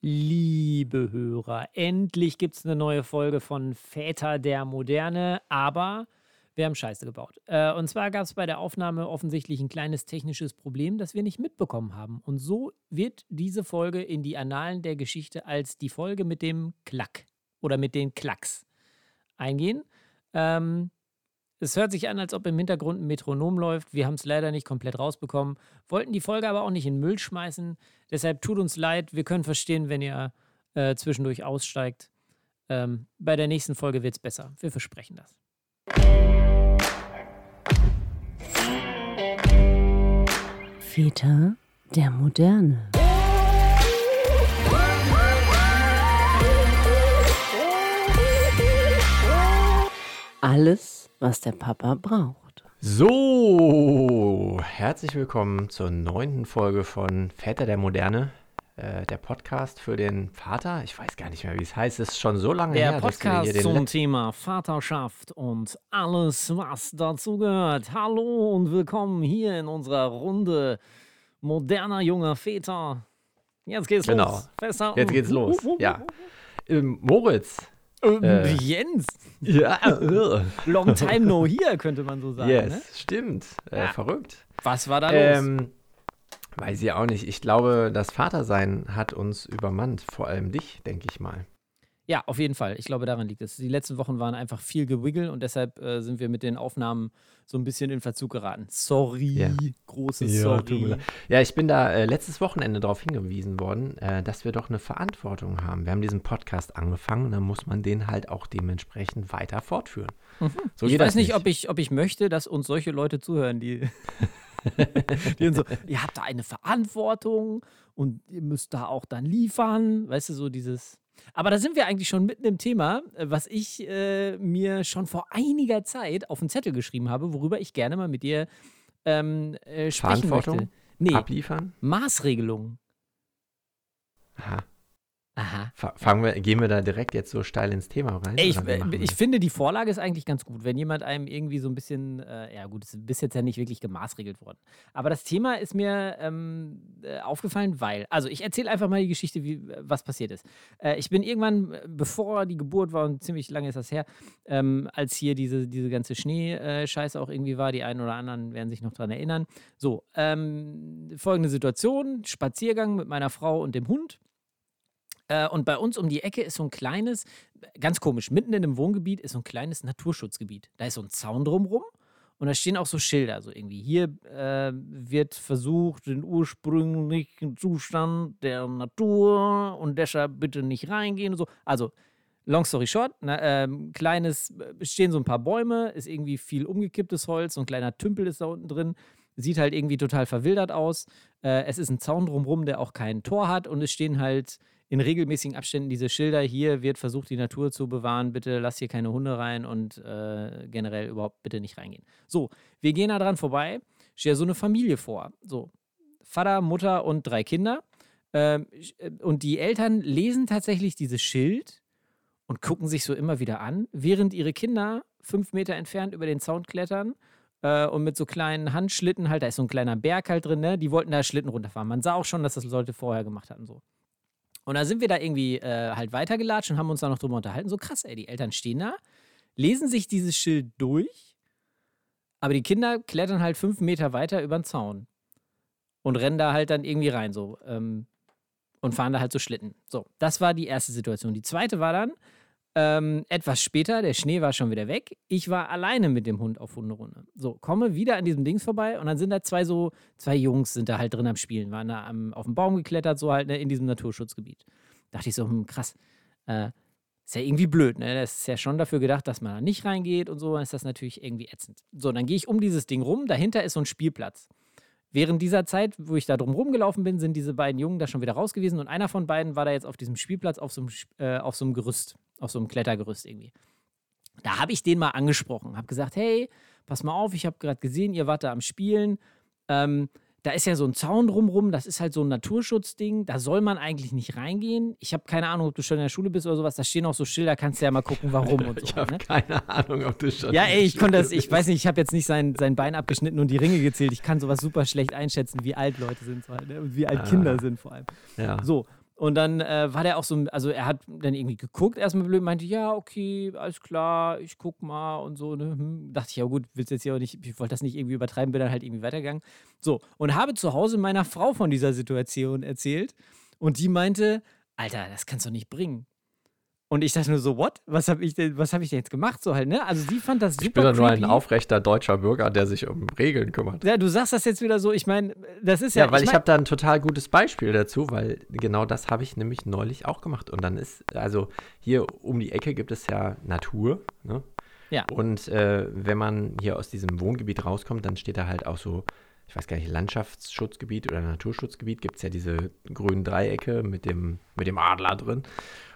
Liebe Hörer, endlich gibt es eine neue Folge von Väter der Moderne, aber wir haben Scheiße gebaut. Äh, und zwar gab es bei der Aufnahme offensichtlich ein kleines technisches Problem, das wir nicht mitbekommen haben. Und so wird diese Folge in die Annalen der Geschichte als die Folge mit dem Klack oder mit den Klacks eingehen. Ähm, es hört sich an, als ob im Hintergrund ein Metronom läuft. Wir haben es leider nicht komplett rausbekommen, wollten die Folge aber auch nicht in Müll schmeißen. Deshalb tut uns leid. Wir können verstehen, wenn ihr äh, zwischendurch aussteigt. Ähm, bei der nächsten Folge wird es besser. Wir versprechen das. Väter der Moderne. Alles, was der Papa braucht. So, herzlich willkommen zur neunten Folge von Väter der Moderne. Äh, der Podcast für den Vater. Ich weiß gar nicht mehr, wie es heißt. Es ist schon so lange Der her. dass wir Podcast hier den zum Thema Vaterschaft und alles, was dazu gehört. Hallo und willkommen hier in unserer Runde moderner junger Väter. Jetzt geht's Genau. los. Festhalten. Jetzt geht's los. Ja. Ähm, Moritz. Ähm, Äh. Jens, Ja. long time no here, könnte man so sagen. yes, Ne? stimmt. Äh, Ja. Verrückt. Was war da los? Ähm, weiß ich auch nicht. Ich glaube, das Vatersein hat uns übermannt. Vor allem dich, denke ich mal. Ja, auf jeden Fall. Ich glaube, daran liegt es. Die letzten Wochen waren einfach viel Gewiggle und deshalb äh, sind wir mit den Aufnahmen so ein bisschen in Verzug geraten. Sorry, Ja. großes Ja, Sorry. Ja, ich bin da äh, letztes Wochenende darauf hingewiesen worden, äh, dass wir doch eine Verantwortung haben. Wir haben diesen Podcast angefangen, dann muss man den halt auch dementsprechend weiter fortführen. So ich weiß das nicht, ob ich, ob ich möchte, dass uns solche Leute zuhören, die, die so, ihr habt da eine Verantwortung und ihr müsst da auch dann liefern. Weißt du, so dieses. Aber da sind wir eigentlich schon mitten im Thema, äh, was ich äh, mir schon vor einiger Zeit auf den Zettel geschrieben habe, worüber ich gerne mal mit dir ähm, äh, sprechen möchte. Nee, Abliefern? Maßregelungen. Aha. Aha. Fa- Fangen wir, gehen wir da direkt jetzt so steil ins Thema rein? Ey, ich, ich finde, die Vorlage ist eigentlich ganz gut, wenn jemand einem irgendwie so ein bisschen, äh, ja gut, es ist bis jetzt ja nicht wirklich gemaßregelt worden. Aber das Thema ist mir ähm, äh, aufgefallen, weil, also ich erzähle einfach mal die Geschichte, wie, was passiert ist. Äh, ich bin irgendwann, bevor die Geburt war, und ziemlich lange ist das her, ähm, als hier diese, diese ganze Schneescheiße auch irgendwie war, die einen oder anderen werden sich noch dran erinnern. So, ähm, folgende Situation, Spaziergang mit meiner Frau und dem Hund. Äh, Und bei uns um die Ecke ist so ein kleines, ganz komisch, mitten in einem Wohngebiet ist so ein kleines Naturschutzgebiet. Da ist so ein Zaun drumrum und da stehen auch so Schilder, so irgendwie. Hier äh, wird versucht, den ursprünglichen Zustand der Natur und deshalb bitte nicht reingehen und so. Also, long story short, na, ähm, kleines, äh, stehen so ein paar Bäume, ist irgendwie viel umgekipptes Holz, so ein kleiner Tümpel ist da unten drin. Sieht halt irgendwie total verwildert aus. Äh, es ist ein Zaun drumrum, der auch kein Tor hat und es stehen halt in regelmäßigen Abständen diese Schilder, hier wird versucht, die Natur zu bewahren, bitte lass hier keine Hunde rein und äh, generell überhaupt bitte nicht reingehen. So, wir gehen da dran vorbei, steht so eine Familie vor. So, Vater, Mutter und drei Kinder. Ähm, und die Eltern lesen tatsächlich dieses Schild und gucken sich so immer wieder an, während ihre Kinder fünf Meter entfernt über den Zaun klettern äh, und mit so kleinen Handschlitten halt, da ist so ein kleiner Berg halt drin, ne? Die wollten da Schlitten runterfahren. Man sah auch schon, dass das Leute vorher gemacht hatten, so. Und da sind wir da irgendwie äh, halt weitergelatscht und haben uns da noch drüber unterhalten. So krass, ey, die Eltern stehen da, lesen sich dieses Schild durch, aber die Kinder klettern halt fünf Meter weiter über den Zaun und rennen da halt dann irgendwie rein, so. Ähm, und fahren da halt so Schlitten. So, das war die erste Situation. Die zweite war dann, ähm, etwas später, der Schnee war schon wieder weg. Ich war alleine mit dem Hund auf Hunderunde. So, komme wieder an diesem Dings vorbei und dann sind da zwei so, zwei Jungs sind da halt drin am Spielen, waren da am, auf den Baum geklettert, so halt ne, in diesem Naturschutzgebiet. Dachte ich so, hm, krass. Äh, ist ja irgendwie blöd, ne? Das ist ja schon dafür gedacht, dass man da nicht reingeht und so, dann ist das natürlich irgendwie ätzend. So, dann gehe ich um dieses Ding rum, dahinter ist so ein Spielplatz. Während dieser Zeit, wo ich da drum rumgelaufen bin, sind diese beiden Jungen da schon wieder raus gewesen und einer von beiden war da jetzt auf diesem Spielplatz auf so einem, äh, auf so einem Gerüst, auf so einem Klettergerüst irgendwie. Da habe ich den mal angesprochen, habe gesagt, hey, pass mal auf, ich habe gerade gesehen, ihr wart da am Spielen. Ähm, da ist ja so ein Zaun drumrum, das ist halt so ein Naturschutzding, da soll man eigentlich nicht reingehen. Ich habe keine Ahnung, ob du schon in der Schule bist oder sowas, da stehen auch so Schilder, kannst du ja mal gucken, warum und so. Ich habe ne? keine Ahnung, ob du schon. Ja, ey, ich konnte das, ich weiß nicht, ich habe jetzt nicht sein, sein Bein abgeschnitten und die Ringe gezählt. Ich kann sowas super schlecht einschätzen, wie alt Leute sind so halt, ne? und wie alt Ah. Kinder sind vor allem. Ja. So, Und dann äh, war der auch so, also er hat dann irgendwie geguckt, erstmal blöd, meinte, ja, okay, alles klar, ich guck mal und so. Ne? Hm. Dachte ich, ja gut, willst jetzt hier auch nicht, ich wollte das nicht irgendwie übertreiben, bin dann halt irgendwie weitergegangen. So, und habe zu Hause meiner Frau von dieser Situation erzählt. Und die meinte, Alter, das kannst du nicht bringen. Und ich dachte nur so, what? Was habe ich denn, was habe ich denn jetzt gemacht? So halt, ne? Also sie fand das super. Ich bin doch nur ein aufrechter deutscher Bürger, der sich um Regeln kümmert. Ja, du sagst das jetzt wieder so, ich meine, das ist ja. Ja, weil ich, mein- habe da ein total gutes Beispiel dazu, weil genau das habe ich nämlich neulich auch gemacht. Und dann ist, also hier um die Ecke gibt es ja Natur. Ne? Ja. Und äh, wenn man hier aus diesem Wohngebiet rauskommt, dann steht da halt auch so, ich weiß gar nicht, Landschaftsschutzgebiet oder Naturschutzgebiet, gibt es ja diese grünen Dreiecke mit dem, mit dem Adler drin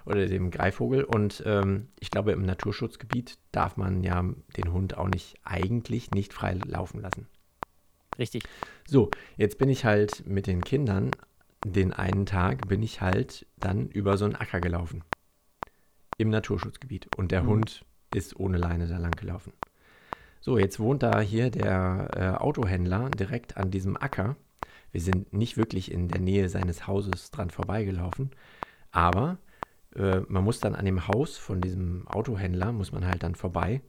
oder dem Greifvogel. Und ähm, ich glaube, im Naturschutzgebiet darf man ja den Hund auch nicht eigentlich nicht frei laufen lassen. Richtig. So, jetzt bin ich halt mit den Kindern, den einen Tag bin ich halt dann über so einen Acker gelaufen. Im Naturschutzgebiet. Und der Mhm. Hund ist ohne Leine da lang gelaufen. So, jetzt wohnt da hier der äh, Autohändler direkt an diesem Acker. Wir sind nicht wirklich in der Nähe seines Hauses dran vorbeigelaufen, aber äh, man muss dann an dem Haus von diesem Autohändler, muss man halt dann vorbei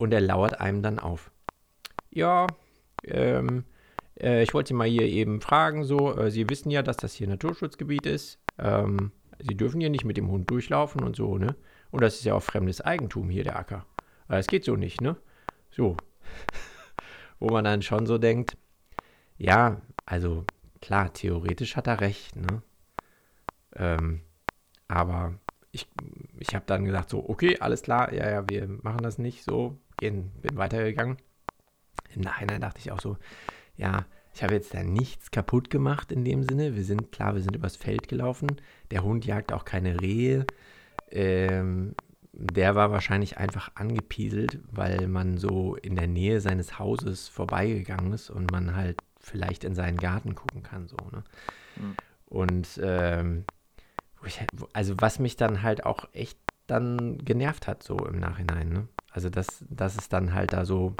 und er lauert einem dann auf. Ja, ähm, äh, ich wollte mal hier eben fragen, so, äh, Sie wissen ja, dass das hier Naturschutzgebiet ist. Ähm, Sie dürfen hier nicht mit dem Hund durchlaufen und so, ne? Und das ist ja auch fremdes Eigentum hier, der Acker. Aber das geht so nicht, ne? So. Wo man dann schon so denkt, ja, also klar, theoretisch hat er recht, ne? Ähm, aber ich, ich habe dann gesagt, so, okay, alles klar, ja, ja, wir machen das nicht, so, gehen, bin weitergegangen. Im Nachhinein dachte ich auch so, ja, ich habe jetzt da nichts kaputt gemacht in dem Sinne. Wir sind, klar, wir sind übers Feld gelaufen. Der Hund jagt auch keine Rehe. Ähm, der war wahrscheinlich einfach angepieselt, weil man so in der Nähe seines Hauses vorbeigegangen ist und man halt vielleicht in seinen Garten gucken kann, so, ne? Mhm. Und ähm, also was mich dann halt auch echt dann genervt hat, so im Nachhinein, ne? Also dass, dass es dann halt da so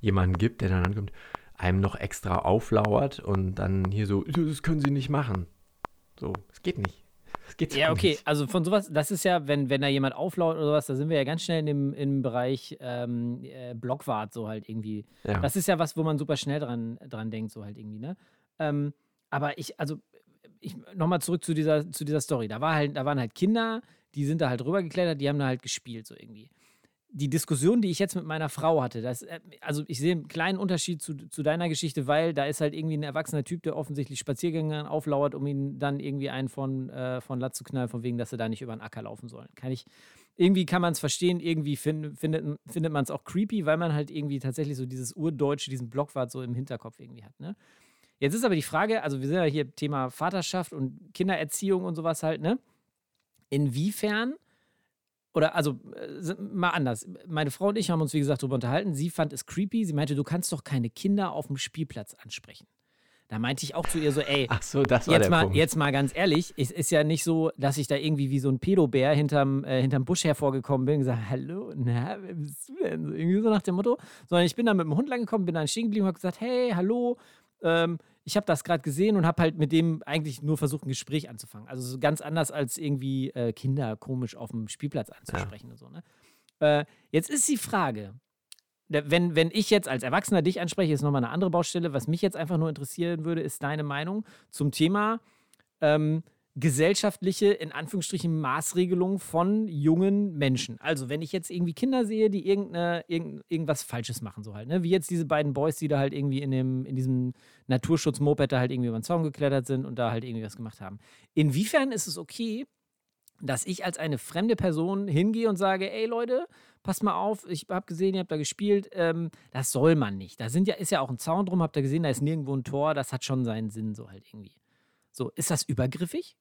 jemanden gibt, der dann ankommt, einem noch extra auflauert und dann hier so, das können sie nicht machen. So, es geht nicht. Es geht Ja, okay, nicht. also von sowas, das ist ja, wenn, wenn da jemand auflaut oder sowas, da sind wir ja ganz schnell in dem, im Bereich ähm, äh, Blockwart so halt irgendwie. Ja. Das ist ja was, wo man super schnell dran, dran denkt, so halt irgendwie, ne? Ähm, aber ich, also, ich nochmal zurück zu dieser, zu dieser Story. Da, war halt, da waren halt Kinder, die sind da halt rübergeklettert, die haben da halt gespielt, so irgendwie. Die Diskussion, die ich jetzt mit meiner Frau hatte, das, äh, also ich sehe einen kleinen Unterschied zu, zu deiner Geschichte, weil da ist halt irgendwie ein erwachsener Typ, der offensichtlich Spaziergängern auflauert, um ihn dann irgendwie einen von, äh, von Latz zu knallen, von wegen, dass sie da nicht über den Acker laufen sollen. Kann ich, irgendwie kann man es verstehen, irgendwie find, findet, findet man es auch creepy, weil man halt irgendwie tatsächlich so dieses Urdeutsche, diesen Blockwart so im Hinterkopf irgendwie hat, ne? Jetzt ist aber die Frage, also wir sind ja hier Thema Vaterschaft und Kindererziehung und sowas halt, ne? Inwiefern, oder also äh, mal anders, meine Frau und ich haben uns, wie gesagt, darüber unterhalten. Sie fand es creepy. Sie meinte, du kannst doch keine Kinder auf dem Spielplatz ansprechen. Da meinte ich auch zu ihr so, ey, Ach so, das war jetzt der mal, Punkt. jetzt mal ganz ehrlich, es ist ja nicht so, dass ich da irgendwie wie so ein Pedobär hinterm, äh, hinterm Busch hervorgekommen bin und gesagt, hallo, na, wer bist du denn? So, irgendwie so nach dem Motto. Sondern ich bin da mit dem Hund lang gekommen, bin dann stehen geblieben und habe gesagt, hey, hallo, ähm, ich habe das gerade gesehen und habe halt mit dem eigentlich nur versucht, ein Gespräch anzufangen. Also so ganz anders als irgendwie äh, Kinder komisch auf dem Spielplatz anzusprechen und so. Ne? Äh, jetzt ist die Frage, wenn, wenn ich jetzt als Erwachsener dich anspreche, ist nochmal eine andere Baustelle. Was mich jetzt einfach nur interessieren würde, ist deine Meinung zum Thema ähm, gesellschaftliche, in Anführungsstrichen, Maßregelung von jungen Menschen. Also, wenn ich jetzt irgendwie Kinder sehe, die irgendeine, irgend, irgendwas Falsches machen, so halt, ne? Wie jetzt diese beiden Boys, die da halt irgendwie in, dem, in diesem Naturschutz-Moped da halt irgendwie über den Zaun geklettert sind und da halt irgendwie was gemacht haben. Inwiefern ist es okay, dass ich als eine fremde Person hingehe und sage, ey Leute, passt mal auf, ich habe gesehen, ihr habt da gespielt, ähm, das soll man nicht. Da sind ja, ist ja auch ein Zaun drum, habt ihr gesehen, da ist nirgendwo ein Tor, das hat schon seinen Sinn, so halt irgendwie. So, ist das übergriffig?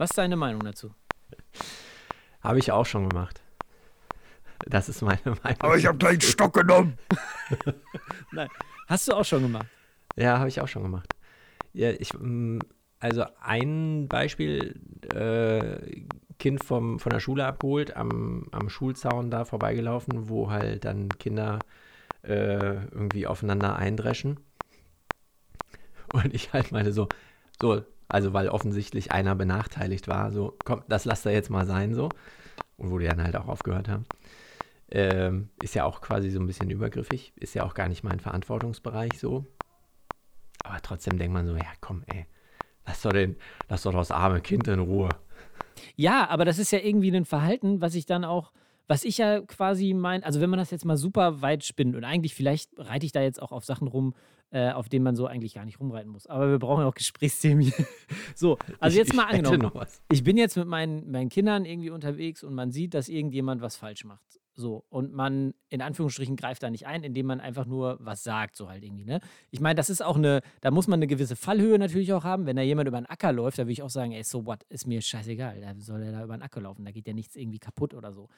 Was ist deine Meinung dazu? Habe ich auch schon gemacht. Das ist meine Meinung. Aber ich habe gleich einen Stock genommen. Nein. Hast du auch schon gemacht? Ja, habe ich auch schon gemacht. Ja, ich, mm, also ein Beispiel, äh, Kind vom, von der Schule abgeholt, am, am Schulzaun da vorbeigelaufen, wo halt dann Kinder äh, irgendwie aufeinander eindreschen. Und ich halt meine so, so, Also weil offensichtlich einer benachteiligt war, so, komm, das lasst er jetzt mal sein, so. Und wo die dann halt auch aufgehört haben. Ähm, ist ja auch quasi so ein bisschen übergriffig, ist ja auch gar nicht mein Verantwortungsbereich so. Aber trotzdem denkt man so, ja komm, ey, lass doch, den, lass doch das arme Kind in Ruhe. Ja, aber das ist ja irgendwie ein Verhalten, was ich dann auch, was ich ja quasi mein, also wenn man das jetzt mal super weit spinnt und eigentlich vielleicht reite ich da jetzt auch auf Sachen rum, äh, auf denen man so eigentlich gar nicht rumreiten muss. Aber wir brauchen ja auch Gesprächsthemen hier. so, also Ich- jetzt mal ich angenommen. noch was. Ich bin jetzt mit meinen, meinen Kindern irgendwie unterwegs und man sieht, dass irgendjemand was falsch macht. So, und man in Anführungsstrichen greift da nicht ein, indem man einfach nur was sagt, so halt irgendwie, ne? Ich meine, das ist auch eine, da muss man eine gewisse Fallhöhe natürlich auch haben. Wenn da jemand über einen Acker läuft, da würde ich auch sagen, ey, so what, ist mir scheißegal, da soll er da über einen Acker laufen, da geht ja nichts irgendwie kaputt oder so.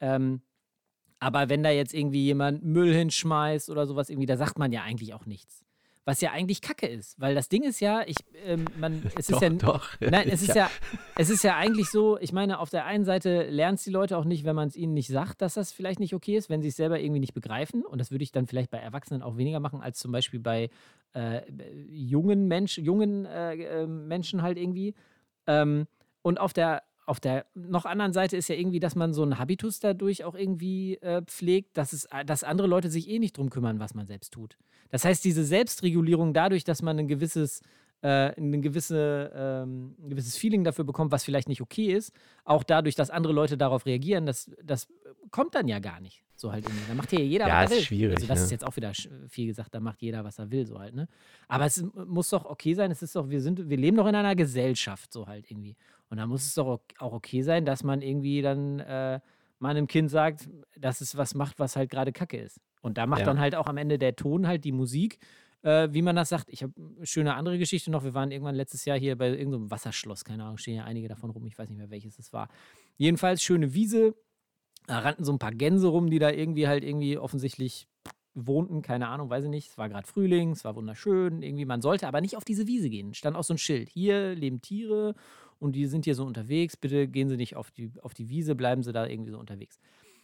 Ähm, aber wenn da jetzt irgendwie jemand Müll hinschmeißt oder sowas irgendwie, da sagt man ja eigentlich auch nichts. Was ja eigentlich Kacke ist, weil das Ding ist ja, ich, ähm, man, es ist doch, ja, doch. Nein, es ist ja, es ist ja eigentlich so, ich meine, auf der einen Seite lernen es die Leute auch nicht, wenn man es ihnen nicht sagt, dass das vielleicht nicht okay ist, wenn sie es selber irgendwie nicht begreifen. Und das würde ich dann vielleicht bei Erwachsenen auch weniger machen, als zum Beispiel bei äh, jungen, Mensch, jungen äh, äh, Menschen halt irgendwie. Ähm, und auf der, auf der noch anderen Seite ist ja irgendwie, dass man so einen Habitus dadurch auch irgendwie äh, pflegt, dass, es, dass andere Leute sich eh nicht drum kümmern, was man selbst tut. Das heißt, diese Selbstregulierung dadurch, dass man ein gewisses äh, ein, gewisse, ähm, ein gewisses Feeling dafür bekommt, was vielleicht nicht okay ist, auch dadurch, dass andere Leute darauf reagieren, das, das kommt dann ja gar nicht. So halt irgendwie. Da macht ja jeder, Ja, was er ist will. schwierig, Also das ne? ist jetzt auch wieder viel gesagt, da macht jeder, was er will, so halt, ne? Aber es muss doch okay sein, es ist doch, wir sind, wir leben doch in einer Gesellschaft, so halt irgendwie. Und da muss es doch auch okay sein, dass man irgendwie dann äh, mal einem Kind sagt, dass es was macht, was halt gerade Kacke ist. Und da macht Ja. dann halt auch am Ende der Ton halt die Musik, äh, wie man das sagt. Ich habe eine schöne andere Geschichte noch. Wir waren irgendwann letztes Jahr hier bei irgendeinem Wasserschloss, keine Ahnung, stehen ja einige davon rum, ich weiß nicht mehr, welches es war. Jedenfalls schöne Wiese, da rannten so ein paar Gänse rum, die da irgendwie halt irgendwie offensichtlich wohnten, keine Ahnung, weiß ich nicht. Es war gerade Frühling, es war wunderschön, irgendwie, man sollte aber nicht auf diese Wiese gehen. Stand auch so ein Schild. Hier leben Tiere und die sind hier so unterwegs. Bitte gehen Sie nicht auf die, auf die Wiese, bleiben Sie da irgendwie so unterwegs.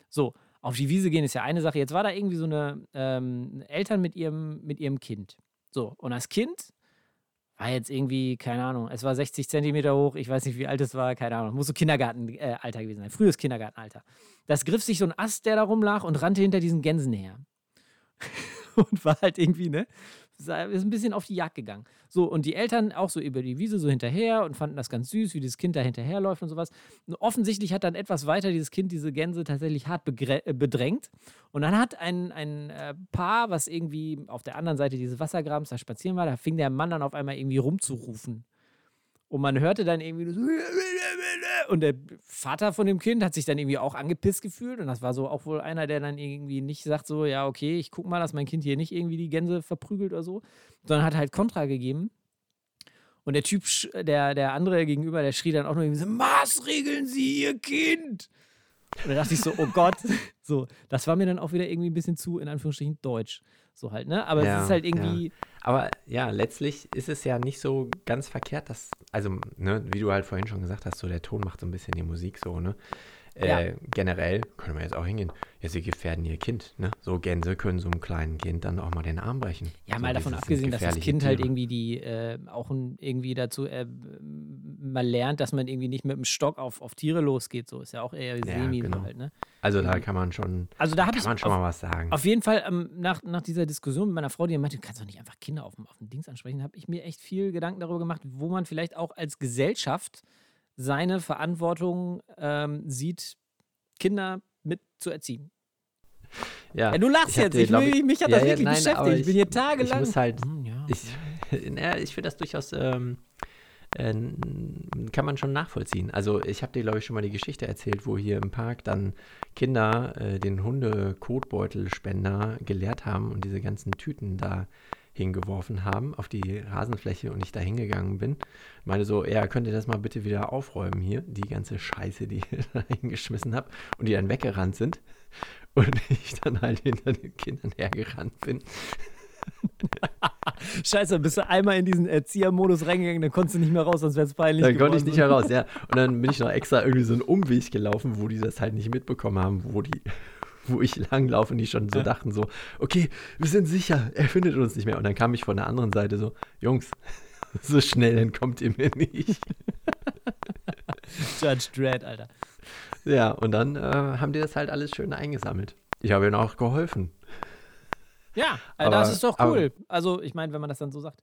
So, auf die Wiese gehen ist ja eine Sache. Jetzt war da irgendwie so eine ähm, Eltern mit ihrem, mit ihrem Kind. So, und das Kind war jetzt irgendwie, keine Ahnung, es war 60 Zentimeter hoch, ich weiß nicht, wie alt es war, keine Ahnung, muss so Kindergartenalter äh, gewesen sein, frühes Kindergartenalter. Das griff sich so ein Ast, der da rumlag und rannte hinter diesen Gänsen her. und war halt irgendwie, ne? Ist ein bisschen auf die Jagd gegangen. So, und die Eltern auch so über die Wiese so hinterher und fanden das ganz süß, wie dieses Kind da hinterherläuft und sowas. Und offensichtlich hat dann etwas weiter dieses Kind diese Gänse tatsächlich hart äh, bedrängt. Und dann hat ein, ein äh, Paar, was irgendwie auf der anderen Seite dieses Wassergrabens da spazieren war, da fing der Mann dann auf einmal irgendwie rumzurufen. Und man hörte dann irgendwie so und der Vater von dem Kind hat sich dann irgendwie auch angepisst gefühlt und das war so auch wohl einer, der dann irgendwie nicht sagt so, ja okay, ich guck mal, dass mein Kind hier nicht irgendwie die Gänse verprügelt oder so, sondern hat halt Kontra gegeben. Und der Typ, der, der andere gegenüber, der schrie dann auch nur irgendwie so, Maßregeln Sie Ihr Kind! Und da dachte ich so, oh Gott, so, das war mir dann auch wieder irgendwie ein bisschen zu, in Anführungsstrichen, deutsch. So halt, ne? Aber Ja, es ist halt irgendwie, Aber ja, letztlich ist es ja nicht so ganz verkehrt, dass, also, ne, wie du halt vorhin schon gesagt hast, so der Ton macht so ein bisschen die Musik so, ne? Äh, Ja. Generell können wir jetzt auch hingehen. Ja, sie gefährden ihr Kind, ne? So Gänse können so einem kleinen Kind dann auch mal den Arm brechen. Ja, so, mal davon abgesehen, dass das Kind halt Tiere. irgendwie die äh, auch irgendwie dazu äh, mal lernt, dass man irgendwie nicht mit dem Stock auf, auf Tiere losgeht. So ist ja auch eher semi so genau. halt, ne? Also da kann man schon, Also da kann ich man schon auf, mal was sagen. auf jeden Fall ähm, nach, nach dieser Diskussion mit meiner Frau, die meinte, du kannst doch nicht einfach Kinder auf dem, auf dem Dings ansprechen, habe ich mir echt viel Gedanken darüber gemacht, wo man vielleicht auch als Gesellschaft seine Verantwortung ähm, sieht, Kinder mit zu erziehen. Ja, du lachst ich jetzt. dir, Ich will, mich hat ja, das ja, wirklich nein, beschäftigt. aber Ich bin hier tagelang. Ich muss halt, Hm, ja, ich, ja, ich finde das durchaus, ähm, äh, kann man schon nachvollziehen. Also ich habe dir, glaube ich, schon mal die Geschichte erzählt, wo hier im Park dann Kinder äh, den Hunde-Kotbeutelspender geleert haben und diese ganzen Tüten da hingeworfen haben auf die Rasenfläche und ich da hingegangen bin. Meine so, ja, könnt ihr das mal bitte wieder aufräumen hier, die ganze Scheiße, die ihr da hingeschmissen habt und die dann weggerannt sind. Und ich dann halt hinter den Kindern hergerannt bin. Scheiße, bist du einmal in diesen Erziehermodus reingegangen, dann konntest du nicht mehr raus, sonst wäre es peinlich. Dann konnte ich nicht heraus, ja. Und dann bin ich noch extra irgendwie so einen Umweg gelaufen, wo die das halt nicht mitbekommen haben, wo die, wo ich langlaufe und die schon so Ja. dachten so, okay, wir sind sicher, er findet uns nicht mehr. Und dann kam ich von der anderen Seite so, Jungs, So schnell entkommt ihr mir nicht. Judge Dredd, Alter. Ja, und dann äh, haben die das halt alles schön eingesammelt. Ich habe ihnen auch geholfen. Ja, äh, Aber- das ist doch aber- cool. also, ich meine, wenn man das dann so sagt.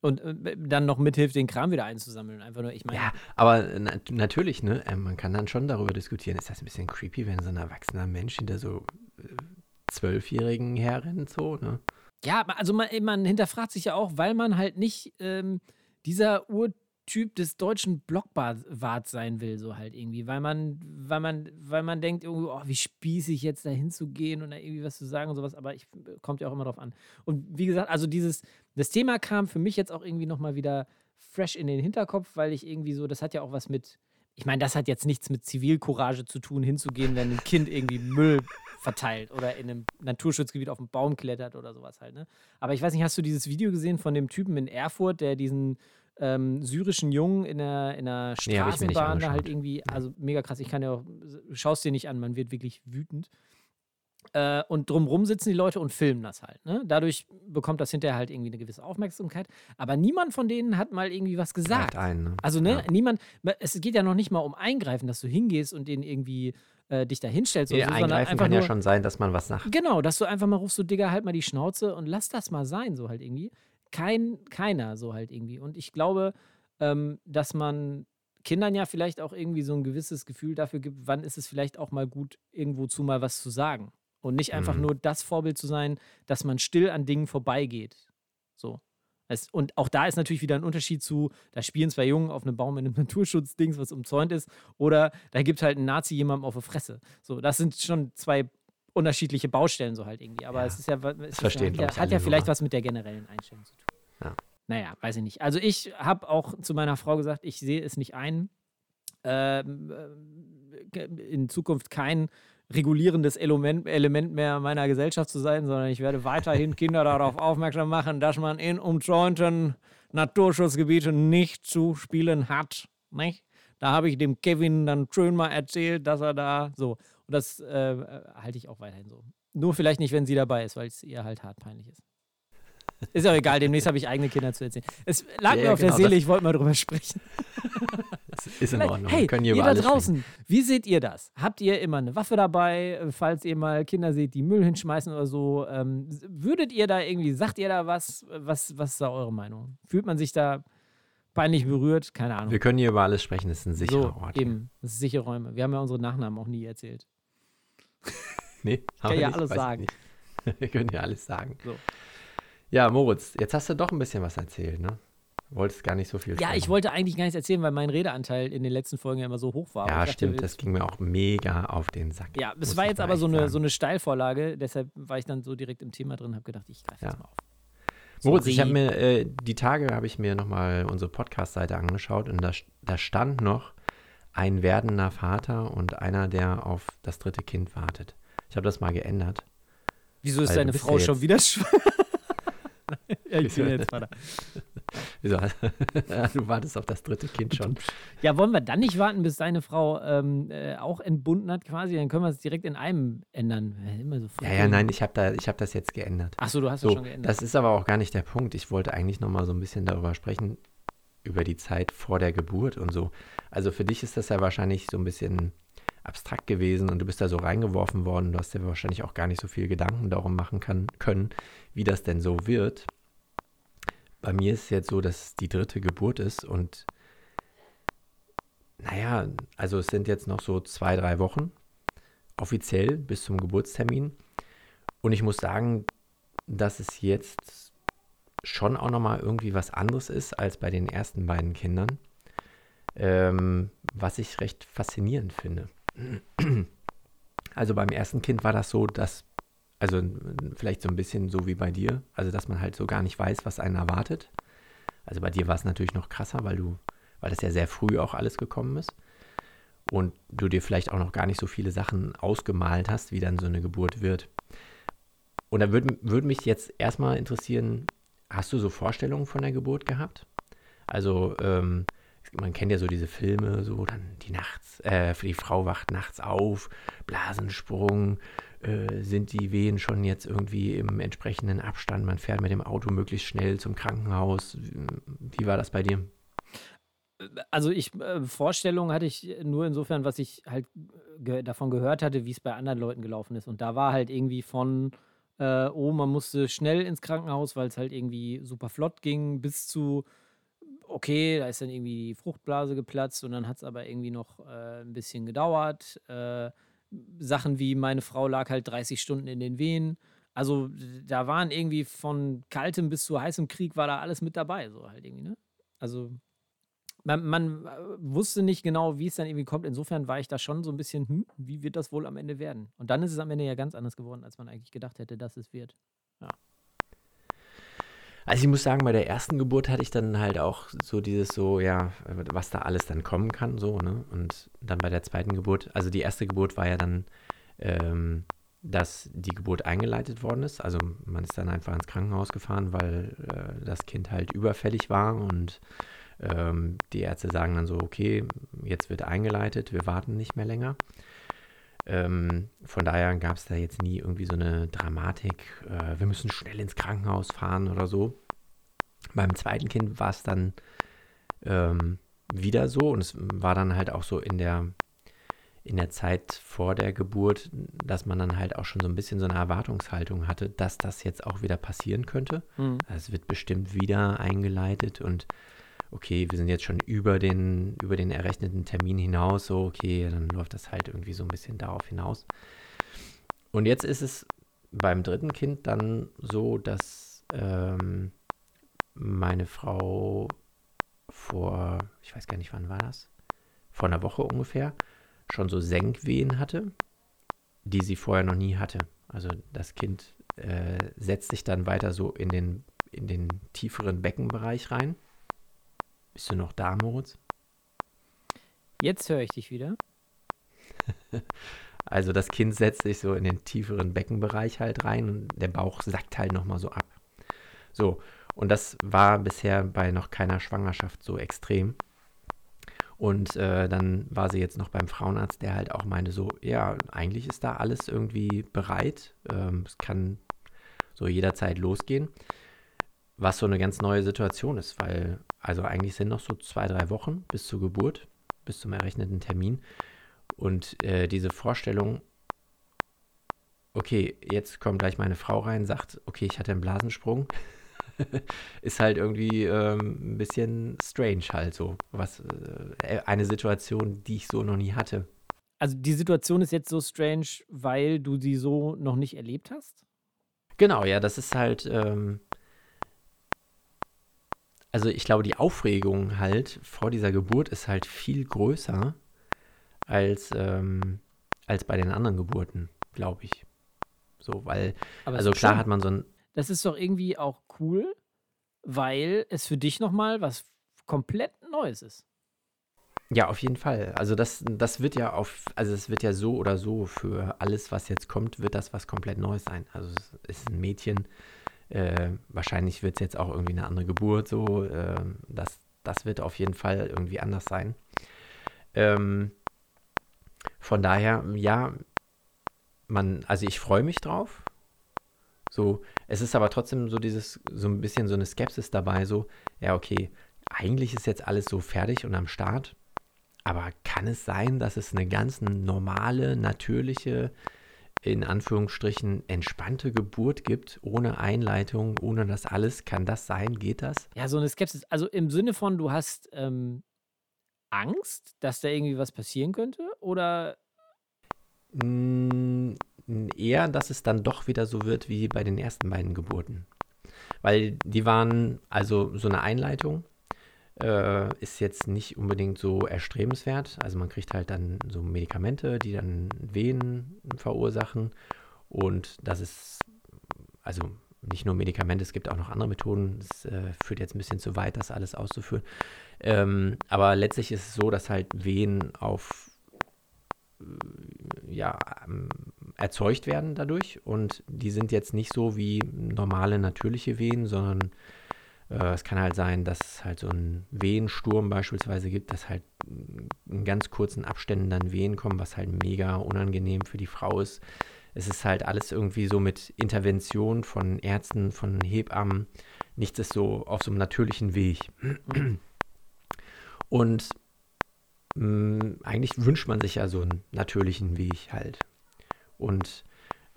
Und äh, dann noch mithilft, den Kram wieder einzusammeln. Einfach nur, ich meine, Ja, aber na natürlich, ne? äh, Man kann dann schon darüber diskutieren. Ist das ein bisschen creepy, wenn so ein erwachsener Mensch hinter so äh, Zwölfjährigen herrennt, so, ne? Ja, also man, man hinterfragt sich ja auch, weil man halt nicht ähm, dieser Urtyp des deutschen Blockwarts sein will, so halt irgendwie. Weil man, weil man, weil man denkt, irgendwie, oh, wie spießig jetzt da hinzugehen und da irgendwie was zu sagen und sowas, aber ich kommt ja auch immer drauf an. Und wie gesagt, also dieses, das Thema kam für mich jetzt auch irgendwie nochmal wieder fresh in den Hinterkopf, weil ich irgendwie so, das hat ja auch was mit. Ich meine, das hat jetzt nichts mit Zivilcourage zu tun, hinzugehen, wenn ein Kind irgendwie Müll verteilt oder in einem Naturschutzgebiet auf einen Baum klettert oder sowas halt. Ne? Aber ich weiß nicht, hast du dieses Video gesehen von dem Typen in Erfurt, der diesen ähm, syrischen Jungen in der, in Nee, nicht Straßenbahn da angeschaut. halt irgendwie, also mega krass, ich kann ja auch, schaust dir nicht an, man wird wirklich wütend. Äh, und drumrum sitzen die Leute und filmen das halt. Ne? Dadurch bekommt das hinterher halt irgendwie eine gewisse Aufmerksamkeit. Aber niemand von denen hat mal irgendwie was gesagt. Greift ein, ne? Also, ne, Ja. niemand, es geht ja noch nicht mal um Eingreifen, dass du hingehst und den irgendwie äh, dich da hinstellst Nee, oder so, sondern eingreifen kann nur, ja schon sein, dass man was sagt. Genau, dass du einfach mal rufst, so Digga, halt mal die Schnauze und lass das mal sein, so halt irgendwie. Kein, keiner, so halt irgendwie. Und ich glaube, ähm, dass man Kindern ja vielleicht auch irgendwie so ein gewisses Gefühl dafür gibt, wann ist es vielleicht auch mal gut, irgendwo zu mal was zu sagen. Und nicht einfach Mhm. nur das Vorbild zu sein, dass man still an Dingen vorbeigeht. So. Es, und auch da ist natürlich wieder ein Unterschied zu, da spielen zwei Jungen auf einem Baum in einem Naturschutzdings, was umzäunt ist, oder da gibt halt ein Nazi jemandem auf die Fresse. So, das sind schon zwei unterschiedliche Baustellen so halt irgendwie. Aber Ja, es ist ja, es ist ja, ja, hat ja vielleicht was mit der generellen Einstellung zu tun. Ja. Naja, weiß ich nicht. Also ich habe auch zu meiner Frau gesagt, ich sehe es nicht ein, ähm, äh, in Zukunft kein regulierendes Element, Element mehr meiner Gesellschaft zu sein, sondern ich werde weiterhin Kinder darauf aufmerksam machen, dass man in umzäunten Naturschutzgebieten nicht zu spielen hat. Nicht? Da habe ich dem Kevin dann schön mal erzählt, dass er da so. Und das äh, äh, halte ich auch weiterhin so. Nur vielleicht nicht, wenn sie dabei ist, weil es ihr halt hart peinlich ist. Ist auch egal, demnächst habe ich eigene Kinder zu erzählen. Es lag Ja, mir auf der genau, Seele, das- ich wollte mal drüber sprechen. Das ist in Ordnung. Hey, ihr da alles sprechen. draußen, wie seht ihr das? Habt ihr immer eine Waffe dabei, falls ihr mal Kinder seht, die Müll hinschmeißen oder so? Ähm, würdet ihr da irgendwie, sagt ihr da was? Was, was ist da eure Meinung? Fühlt man sich da peinlich berührt? Keine Ahnung. Wir können hier über alles sprechen. Das ist ein sicherer so, Ort. eben, das ist sichere Räume. Wir haben ja unsere Nachnamen auch nie erzählt. Nee, haben Kann wir ja alles sagen. Wir können ja alles sagen. So. Ja, Moritz, jetzt hast du doch ein bisschen was erzählt, ne? Wolltest gar nicht so viel Ja, ich wollte eigentlich gar nichts erzählen, weil mein Redeanteil in den letzten Folgen ja immer so hoch war. Ja, dachte, stimmt. Das ging mir auch mega auf den Sack. Ja, es war jetzt aber so eine, sagen. so eine Steilvorlage, deshalb war ich dann so direkt im Thema drin, habe gedacht, ich greife Ja. jetzt mal auf. Moritz, ich habe Sorry. mir, äh, die Tage habe ich mir nochmal unsere Podcast-Seite angeschaut und da, da stand noch ein werdender Vater und einer, der auf das dritte Kind wartet. Ich habe das mal geändert. Wieso ist du deine Frau ja schon wieder schwanger? ja, ich bin jetzt Vater. Wieso? du wartest auf das dritte Kind schon. Ja, wollen wir dann nicht warten, bis deine Frau ähm, äh, auch entbunden hat quasi? Dann können wir es direkt in einem ändern. Immer so Ja, ja, nein, ich habe da, ich hab das jetzt geändert. Achso, du hast es So, schon geändert. das ist aber auch gar nicht der Punkt. Ich wollte eigentlich nochmal so ein bisschen darüber sprechen, über die Zeit vor der Geburt und so. Also für dich ist das ja wahrscheinlich so ein bisschen abstrakt gewesen und du bist da so reingeworfen worden. Du hast dir wahrscheinlich auch gar nicht so viel Gedanken darum machen kann, können, wie das denn so wird. Bei mir ist es jetzt so, dass es die dritte Geburt ist und naja, also es sind jetzt noch so zwei, drei Wochen offiziell bis zum Geburtstermin. Und ich muss sagen, dass es jetzt schon auch nochmal irgendwie was anderes ist als bei den ersten beiden Kindern. Ähm, was ich recht faszinierend finde. Also beim ersten Kind war das so, dass, also vielleicht so ein bisschen so wie bei dir, also dass man halt so gar nicht weiß, was einen erwartet. Also bei dir war es natürlich noch krasser, weil du, weil das ja sehr früh auch alles gekommen ist. Und du dir vielleicht auch noch gar nicht so viele Sachen ausgemalt hast, wie dann so eine Geburt wird. Und da würde würd mich jetzt erstmal interessieren, hast du so Vorstellungen von der Geburt gehabt? Also, ähm, man kennt ja so diese Filme, so dann die nachts, äh, für die Frau wacht nachts auf, Blasensprung, äh, sind die Wehen schon jetzt irgendwie im entsprechenden Abstand, man fährt mit dem Auto möglichst schnell zum Krankenhaus. Wie war das bei dir? Also ich, äh, Vorstellungen hatte ich nur insofern, was ich halt ge davon gehört hatte, wie es bei anderen Leuten gelaufen ist. Und da war halt irgendwie von, äh, oh, man musste schnell ins Krankenhaus, weil es halt irgendwie super flott ging, bis zu, okay, da ist dann irgendwie die Fruchtblase geplatzt und dann hat es aber irgendwie noch äh, ein bisschen gedauert. Äh, Sachen wie meine Frau lag halt 30 Stunden in den Wehen. Also da waren irgendwie von kaltem bis zu heißem Krieg war da alles mit dabei, so halt irgendwie, ne? Also man, man äh, wusste nicht genau, wie es dann irgendwie kommt. Insofern war ich da schon so ein bisschen, hm, wie wird das wohl am Ende werden? Und dann ist es am Ende ja ganz anders geworden, als man eigentlich gedacht hätte, dass es wird. Ja. Also ich muss sagen, bei der ersten Geburt hatte ich dann halt auch so dieses so, ja, was da alles dann kommen kann, so, ne? Und dann bei der zweiten Geburt, also die erste Geburt war ja dann, ähm, dass die Geburt eingeleitet worden ist. Also man ist dann einfach ins Krankenhaus gefahren, weil äh, das Kind halt überfällig war und ähm, die Ärzte sagen dann so, okay, jetzt wird eingeleitet, wir warten nicht mehr länger. Ähm, von daher gab es da jetzt nie irgendwie so eine Dramatik, äh, wir müssen schnell ins Krankenhaus fahren oder so. Beim zweiten Kind war es dann ähm, wieder so und es war dann halt auch so in der, in der Zeit vor der Geburt, dass man dann halt auch schon so ein bisschen so eine Erwartungshaltung hatte, dass das jetzt auch wieder passieren könnte. Mhm. Also es wird bestimmt wieder eingeleitet und okay, wir sind jetzt schon über den, über den errechneten Termin hinaus, so, okay, dann läuft das halt irgendwie so ein bisschen darauf hinaus. Und jetzt ist es beim dritten Kind dann so, dass ähm, meine Frau vor, ich weiß gar nicht, wann war das? Vor einer Woche ungefähr, schon so Senkwehen hatte, die sie vorher noch nie hatte. Also das Kind äh, setzt sich dann weiter so in den, in den tieferen Beckenbereich rein bist du noch da, Moritz? Jetzt höre ich dich wieder. also das Kind setzt sich so in den tieferen Beckenbereich halt rein und der Bauch sackt halt nochmal so ab. So, und das war bisher bei noch keiner Schwangerschaft so extrem. Und äh, dann war sie jetzt noch beim Frauenarzt, der halt auch meinte so, ja, eigentlich ist da alles irgendwie bereit. Ähm, es kann so jederzeit losgehen. Was so eine ganz neue Situation ist, weil also eigentlich sind noch so zwei, drei Wochen bis zur Geburt, bis zum errechneten Termin. Und äh, diese Vorstellung, okay, jetzt kommt gleich meine Frau rein, sagt, okay, ich hatte einen Blasensprung, ist halt irgendwie ähm, ein bisschen strange halt so. Was, äh, eine Situation, die ich so noch nie hatte. Also die Situation ist jetzt so strange, weil du sie so noch nicht erlebt hast? Genau, ja, das ist halt, ähm, also ich glaube, die Aufregung halt vor dieser Geburt ist halt viel größer als, ähm, als bei den anderen Geburten, glaube ich. So, weil, Aber also klar schon, hat man so ein. Das ist doch irgendwie auch cool, weil es für dich nochmal was komplett Neues ist. Ja, auf jeden Fall. Also das, das wird ja auf, also es wird ja so oder so für alles, was jetzt kommt, wird das was komplett Neues sein. Also es ist ein Mädchen, äh, wahrscheinlich wird es jetzt auch irgendwie eine andere Geburt so. Äh, das, das wird auf jeden Fall irgendwie anders sein. Ähm, von daher, ja, man, also ich freue mich drauf. So, es ist aber trotzdem so dieses, so ein bisschen so eine Skepsis dabei, so, ja, okay, eigentlich ist jetzt alles so fertig und am Start, aber kann es sein, dass es eine ganz normale, natürliche in Anführungsstrichen entspannte Geburt gibt, ohne Einleitung, ohne das alles. Kann das sein? Geht das? Ja, so eine Skepsis. Also im Sinne von, du hast ähm, Angst, dass da irgendwie was passieren könnte? Oder? Mm, eher, dass es dann doch wieder so wird wie bei den ersten beiden Geburten. Weil die waren also so eine Einleitung äh, ist jetzt nicht unbedingt so erstrebenswert. Also man kriegt halt dann so Medikamente, die dann Wehen verursachen. Und das ist, also nicht nur Medikamente, es gibt auch noch andere Methoden. Das äh, führt jetzt ein bisschen zu weit, das alles auszuführen. Ähm, aber letztlich ist es so, dass halt Wehen auf äh, ja, ähm, erzeugt werden dadurch und die sind jetzt nicht so wie normale natürliche Wehen, sondern Äh, es kann halt sein, dass es halt so einen Wehensturm beispielsweise gibt, dass halt in ganz kurzen Abständen dann Wehen kommen, was halt mega unangenehm für die Frau ist. Es ist halt alles irgendwie so mit Intervention von Ärzten, von Hebammen. Nichts ist so auf so einem natürlichen Weg. Und mh, mm, eigentlich wünscht man sich ja so einen natürlichen Weg halt. Und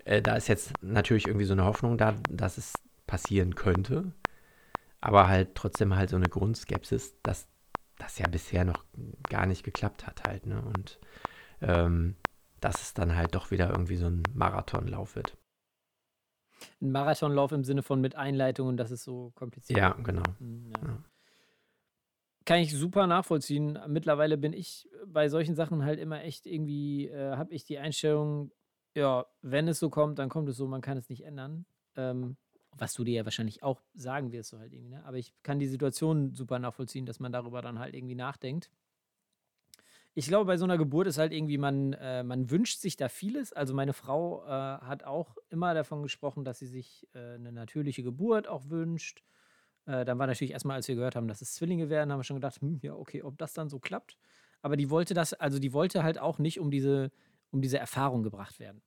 äh, da ist jetzt natürlich irgendwie so eine Hoffnung da, dass es passieren könnte. Aber halt trotzdem halt so eine Grundskepsis, dass das ja bisher noch gar nicht geklappt hat halt. Ne? Und ähm, dass es dann halt doch wieder irgendwie so ein Marathonlauf wird. Ein Marathonlauf im Sinne von mit Einleitungen, das ist so kompliziert. Ja, genau. Hm, ja. Ja. Kann ich super nachvollziehen. Mittlerweile bin ich bei solchen Sachen halt immer echt irgendwie, äh, habe ich die Einstellung, ja, wenn es so kommt, dann kommt es so, man kann es nicht ändern. Ähm, was du dir ja wahrscheinlich auch sagen wirst, so halt irgendwie, ne? Aber ich kann die Situation super nachvollziehen, dass man darüber dann halt irgendwie nachdenkt ich glaube, bei so einer Geburt ist halt irgendwie, man, äh, man wünscht sich da vieles. Also meine Frau äh, hat auch immer davon gesprochen, dass sie sich äh, eine natürliche Geburt auch wünscht. Äh, dann war natürlich erstmal, als wir gehört haben, dass es Zwillinge werden, haben wir schon gedacht, hm, ja, okay, ob das dann so klappt. Aber die wollte das, also die wollte halt auch nicht um diese, um diese Erfahrung gebracht werden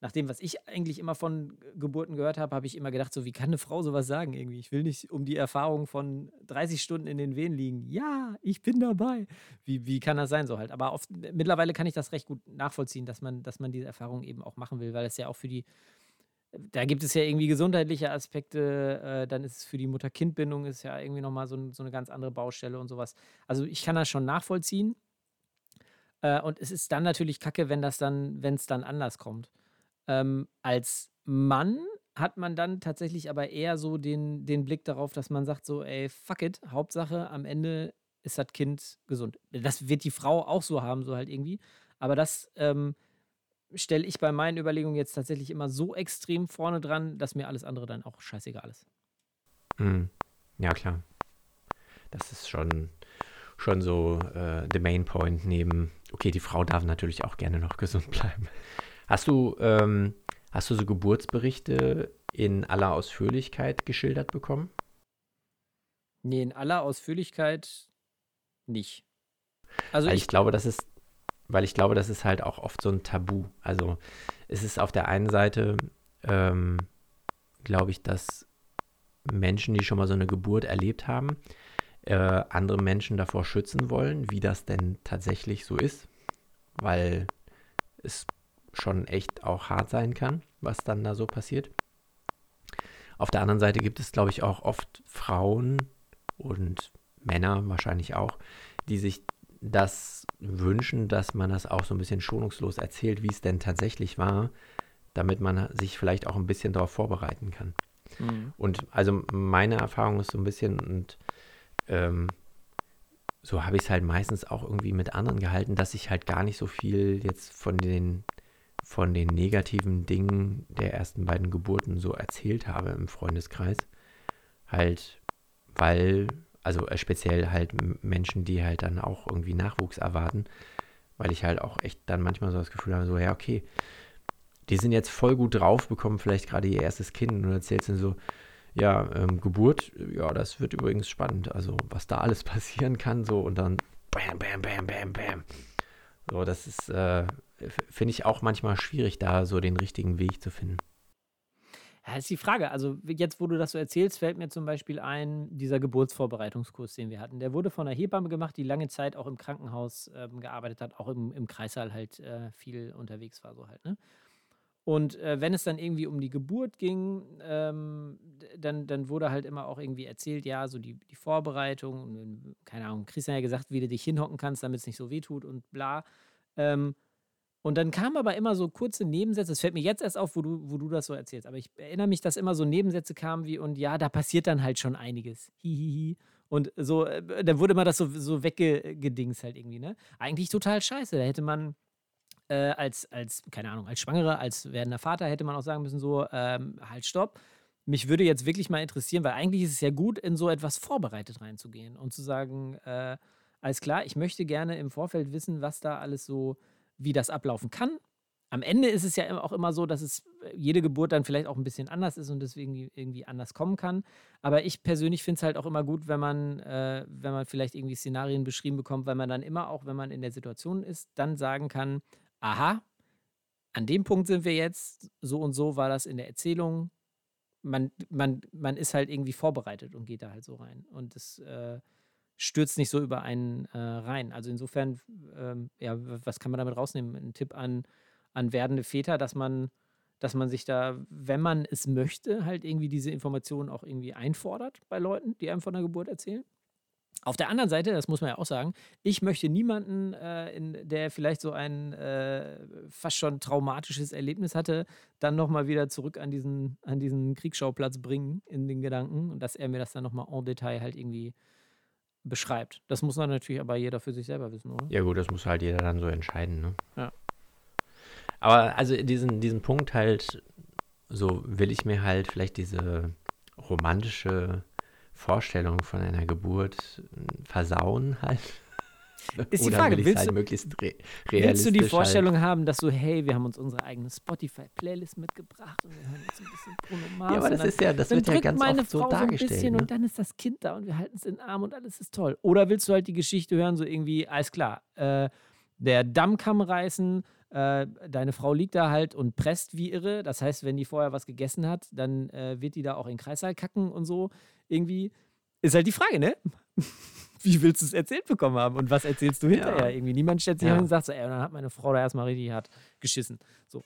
nach dem, was ich eigentlich immer von Geburten gehört habe, habe ich immer gedacht, so wie kann eine Frau sowas sagen irgendwie? Ich will nicht um die Erfahrung von 30 Stunden in den Wehen liegen. Ja, ich bin dabei. Wie, wie kann das sein so halt? Aber oft, mittlerweile kann ich das recht gut nachvollziehen, dass man, dass man diese Erfahrung eben auch machen will, weil es ja auch für die, da gibt es ja irgendwie gesundheitliche Aspekte, äh, dann ist es für die Mutter-Kind-Bindung ist ja irgendwie nochmal so, so eine ganz andere Baustelle und sowas. Also ich kann das schon nachvollziehen. Äh, und es ist dann natürlich kacke, wenn das dann, wenn es dann anders kommt. Ähm, als Mann hat man dann tatsächlich aber eher so den, den Blick darauf, dass man sagt so, ey, fuck it, Hauptsache am Ende ist das Kind gesund. Das wird die Frau auch so haben, so halt irgendwie. Aber das ähm, stelle ich bei meinen Überlegungen jetzt tatsächlich immer so extrem vorne dran, dass mir alles andere dann auch scheißegal ist. Mhm. Ja, klar. Das ist schon, schon so äh, the main point neben, okay, die Frau darf natürlich auch gerne noch gesund bleiben. Hast du, ähm, hast du so Geburtsberichte in aller Ausführlichkeit geschildert bekommen? Nee, in aller Ausführlichkeit nicht. Also weil ich, ich glaube, das ist, weil ich glaube, das ist halt auch oft so ein Tabu. Also es ist auf der einen Seite, ähm, glaube ich, dass Menschen, die schon mal so eine Geburt erlebt haben, äh, andere Menschen davor schützen wollen, wie das denn tatsächlich so ist, weil es schon echt auch hart sein kann, was dann da so passiert. Auf der anderen Seite gibt es, glaube ich, auch oft Frauen und Männer wahrscheinlich auch, die sich das wünschen, dass man das auch so ein bisschen schonungslos erzählt, wie es denn tatsächlich war, damit man sich vielleicht auch ein bisschen darauf vorbereiten kann. Mhm. Und also meine Erfahrung ist so ein bisschen, und ähm, so habe ich es halt meistens auch irgendwie mit anderen gehalten, dass ich halt gar nicht so viel jetzt von den von den negativen Dingen der ersten beiden Geburten so erzählt habe im Freundeskreis. Halt, weil, also äh, speziell halt Menschen, die halt dann auch irgendwie Nachwuchs erwarten, weil ich halt auch echt dann manchmal so das Gefühl habe, so, ja, okay, die sind jetzt voll gut drauf, bekommen vielleicht gerade ihr erstes Kind und erzählst dann so, ja, ähm, Geburt, ja, das wird übrigens spannend, also was da alles passieren kann, so und dann bam, bam, bam, bam, bam. So, das ist, äh, finde ich auch manchmal schwierig, da so den richtigen Weg zu finden. Ja, ist die Frage. Also, jetzt, wo du das so erzählst, fällt mir zum Beispiel ein, dieser Geburtsvorbereitungskurs, den wir hatten. Der wurde von einer Hebamme gemacht, die lange Zeit auch im Krankenhaus ähm, gearbeitet hat, auch im, im Kreissaal halt äh, viel unterwegs war, so halt, ne? Und äh, wenn es dann irgendwie um die Geburt ging, ähm, dann, dann wurde halt immer auch irgendwie erzählt, ja, so die, die Vorbereitung, keine Ahnung, Christian ja gesagt, wie du dich hinhocken kannst, damit es nicht so weh tut und bla. Ähm, und dann kamen aber immer so kurze Nebensätze, das fällt mir jetzt erst auf, wo du, wo du das so erzählst, aber ich erinnere mich, dass immer so Nebensätze kamen wie, und ja, da passiert dann halt schon einiges. Hihihi. Und so, äh, dann wurde immer das so, so weggedings halt irgendwie, ne? Eigentlich total scheiße. Da hätte man äh, als, als, keine Ahnung, als Schwangere, als werdender Vater hätte man auch sagen müssen, so, ähm, halt, stopp. Mich würde jetzt wirklich mal interessieren, weil eigentlich ist es ja gut, in so etwas vorbereitet reinzugehen und zu sagen, äh, alles klar, ich möchte gerne im Vorfeld wissen, was da alles so, wie das ablaufen kann. am Ende ist es ja auch immer so, dass es äh, jede Geburt dann vielleicht auch ein bisschen anders ist und deswegen irgendwie anders kommen kann. Aber ich persönlich finde es halt auch immer gut, wenn man, äh, wenn man vielleicht irgendwie Szenarien beschrieben bekommt, weil man dann immer auch, wenn man in der Situation ist, dann sagen kann, aha, an dem Punkt sind wir jetzt, so und so war das in der Erzählung. Man, man, man ist halt irgendwie vorbereitet und geht da halt so rein. Und es äh, stürzt nicht so über einen äh, rein. Also insofern, ähm, ja, was kann man damit rausnehmen? Ein Tipp an, an werdende Väter, dass man, dass man sich da, wenn man es möchte, halt irgendwie diese Informationen auch irgendwie einfordert bei Leuten, die einem von der Geburt erzählen. Auf der anderen Seite, das muss man ja auch sagen, ich möchte niemanden, äh, in, der vielleicht so ein äh, fast schon traumatisches Erlebnis hatte, dann nochmal wieder zurück an diesen, an diesen Kriegsschauplatz bringen in den Gedanken und dass er mir das dann nochmal en Detail halt irgendwie beschreibt. Das muss dann natürlich aber jeder für sich selber wissen, oder? Ja, gut, das muss halt jeder dann so entscheiden, ne? Ja. Aber also diesen, diesen Punkt halt, so will ich mir halt vielleicht diese romantische Vorstellung von einer Geburt äh, versauen halt. Ist die Frage, willst halt du- re Willst du die halt Vorstellung haben, dass so, hey, wir haben uns unsere eigene Spotify-Playlist mitgebracht und wir hören jetzt ein bisschen Bruno Mars. Ja, aber das dann- ist ja, das wird ja ganz meine oft so Frau so ein dargestellt. bisschen ne? und dann ist das Kind da und wir halten es in den Arm und alles ist toll. Oder willst du halt die Geschichte hören, so irgendwie, alles klar, äh, der Damm kann reißen, äh, deine Frau liegt da halt und presst wie irre. Das heißt, wenn die vorher was gegessen hat, dann äh, wird die da auch in den Kreissaal kacken und so. Irgendwie ist halt die Frage, ne? Wie willst du es erzählt bekommen haben und was erzählst du hinterher? Irgendwie niemand stellt sich Ja. hin und sagt so, ey, und dann hat meine Frau da erstmal richtig hart geschissen. So.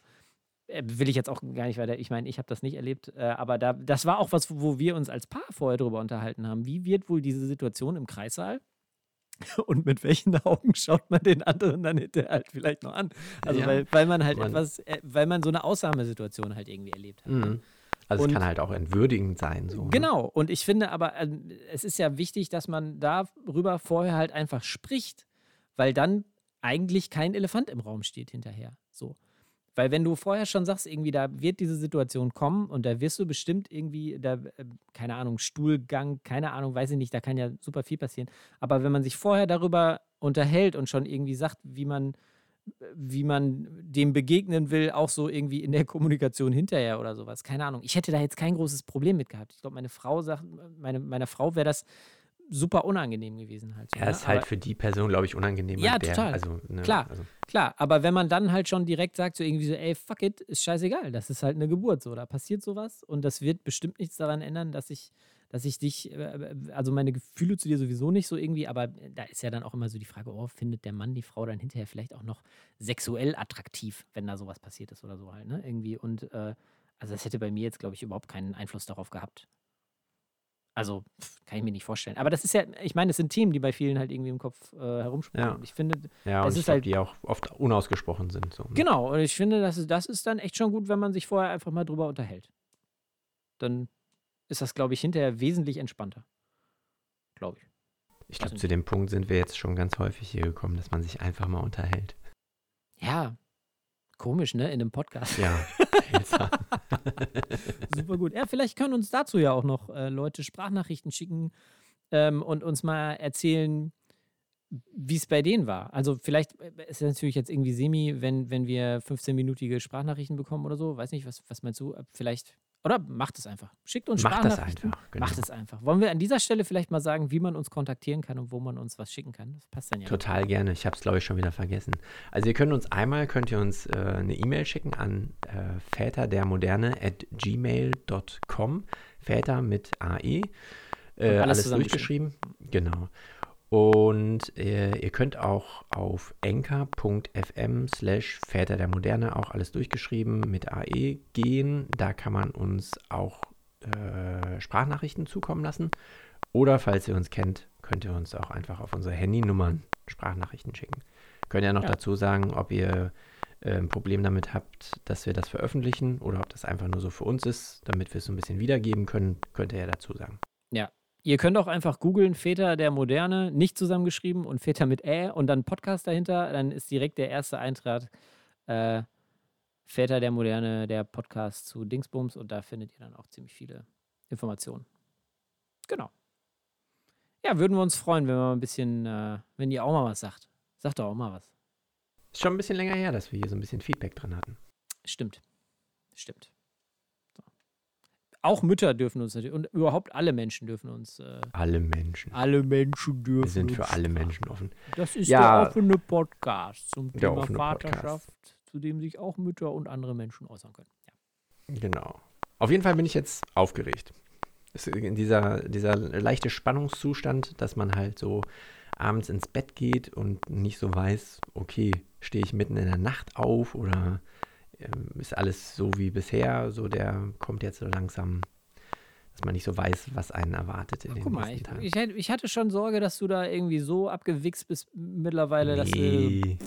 Äh, Will ich jetzt auch gar nicht weiter. Ich meine, ich habe das nicht erlebt, äh, aber da, das war auch was, wo wir uns als Paar vorher drüber unterhalten haben. Wie wird wohl diese Situation im Kreissaal? Und mit welchen Augen schaut man den anderen dann hinterher halt vielleicht noch an? Also, Ja. weil, weil man halt Man- etwas, äh, weil man so eine Ausnahmesituation halt irgendwie erlebt hat. Mhm. Also Und- es kann halt auch entwürdigend sein. So, ne? Genau, und ich finde aber, äh, es ist ja wichtig, dass man darüber vorher halt einfach spricht, weil dann eigentlich kein Elefant im Raum steht hinterher. So. Weil wenn du vorher schon sagst, irgendwie, da wird diese Situation kommen und da wirst du bestimmt irgendwie, da, äh, keine Ahnung, Stuhlgang, keine Ahnung, weiß ich nicht, da kann ja super viel passieren. Aber wenn man sich vorher darüber unterhält und schon irgendwie sagt, wie man, wie man dem begegnen will, auch so irgendwie in der Kommunikation hinterher oder sowas. Keine Ahnung. Ich hätte da jetzt kein großes Problem mit gehabt. Ich glaube, meine Frau sagt, meine, meiner Frau wäre das super unangenehm gewesen halt. so, Ja, ne? ist halt Aber- für die Person, glaube ich, unangenehm. Ja, der, total. Also, ne, Klar. Also, Klar, aber wenn man dann halt schon direkt sagt, so irgendwie so, ey, fuck it, ist scheißegal, das ist halt eine Geburt, so, da passiert sowas und das wird bestimmt nichts daran ändern, dass ich, dass ich dich, äh, also meine Gefühle zu dir sowieso nicht so irgendwie, aber da ist ja dann auch immer so die Frage, oh, findet der Mann die Frau dann hinterher vielleicht auch noch sexuell attraktiv, wenn da sowas passiert ist oder so halt, ne, irgendwie und, äh, also das hätte bei mir jetzt, glaube ich, überhaupt keinen Einfluss darauf gehabt. Also, kann ich mir nicht vorstellen. Aber das ist ja, ich meine, es sind Themen, die bei vielen halt irgendwie im Kopf äh, herumspielen. Ja. Und Ich finde, ja, Es und ist ich glaube, halt- die auch oft unausgesprochen sind. So, ne? Genau, und ich finde, das ist, das ist dann echt schon gut, wenn man sich vorher einfach mal drüber unterhält. Dann ist das, glaube ich, hinterher wesentlich entspannter. Glaube ich. Ich glaube, Also- zu dem Punkt sind wir jetzt schon ganz häufig hier gekommen, dass man sich einfach mal unterhält. Ja, komisch, ne? In einem Podcast. Ja. Super gut. Ja, vielleicht können uns dazu ja auch noch äh, Leute Sprachnachrichten schicken ähm, und uns mal erzählen, wie es bei denen war. Also vielleicht äh, ist es natürlich jetzt irgendwie semi, wenn, wenn wir 15-minütige Sprachnachrichten bekommen oder so. Weiß nicht, was, was meinst du? Äh, Vielleicht. Oder macht es einfach. Schickt uns Macht das einfach. Genau. Macht es einfach. Wollen wir an dieser Stelle vielleicht mal sagen, wie man uns kontaktieren kann und wo man uns was schicken kann? Das passt dann ja. Total gerne. Ich habe es, glaube ich, schon wieder vergessen. Also ihr könnt uns einmal, könnt ihr uns äh, eine E-Mail schicken an äh, väter der Moderne at gmail.com. Väter mit AE. Äh, alles alles durchgeschrieben. Genau. Und äh, ihr könnt auch auf enker.fm slash Väter der Moderne auch alles durchgeschrieben mit AE gehen. Da kann man uns auch äh, Sprachnachrichten zukommen lassen. Oder falls ihr uns kennt, könnt ihr uns auch einfach auf unsere Handynummern Sprachnachrichten schicken. Könnt ihr noch Ja. dazu sagen, ob ihr äh, ein Problem damit habt, dass wir das veröffentlichen oder ob das einfach nur so für uns ist, damit wir es so ein bisschen wiedergeben können, könnt ihr ja dazu sagen. Ihr könnt auch einfach googeln, Väter der Moderne, nicht zusammengeschrieben und Väter mit Ä und dann Podcast dahinter. Dann ist direkt der erste Eintrag äh, Väter der Moderne, der Podcast zu Dingsbums und da findet ihr dann auch ziemlich viele Informationen. Genau. Ja, würden wir uns freuen, wenn wir mal ein bisschen, äh, wenn ihr auch mal was sagt. Sagt doch auch mal was. Ist schon ein bisschen länger her, dass wir hier so ein bisschen Feedback drin hatten. Stimmt. Stimmt. Auch Mütter dürfen uns natürlich, und überhaupt alle Menschen dürfen uns. Äh, Alle Menschen. alle Menschen dürfen Wir sind für alle. Menschen offen. Das ist Ja. der offene Podcast zum Thema offene Podcast. Vaterschaft, zu dem sich auch Mütter und andere Menschen äußern können. Ja. Genau. Auf jeden Fall bin ich jetzt aufgeregt. Es ist in dieser, dieser leichte Spannungszustand, dass man halt so abends ins Bett geht und nicht so weiß, okay, stehe ich mitten in der Nacht auf oder ist alles so wie bisher, so der kommt jetzt so langsam, dass man nicht so weiß, was einen erwartet in den Guck mal, ich, Tagen. ich, ich hatte schon Sorge, dass du da irgendwie so abgewichst bist mittlerweile, dass du. nee,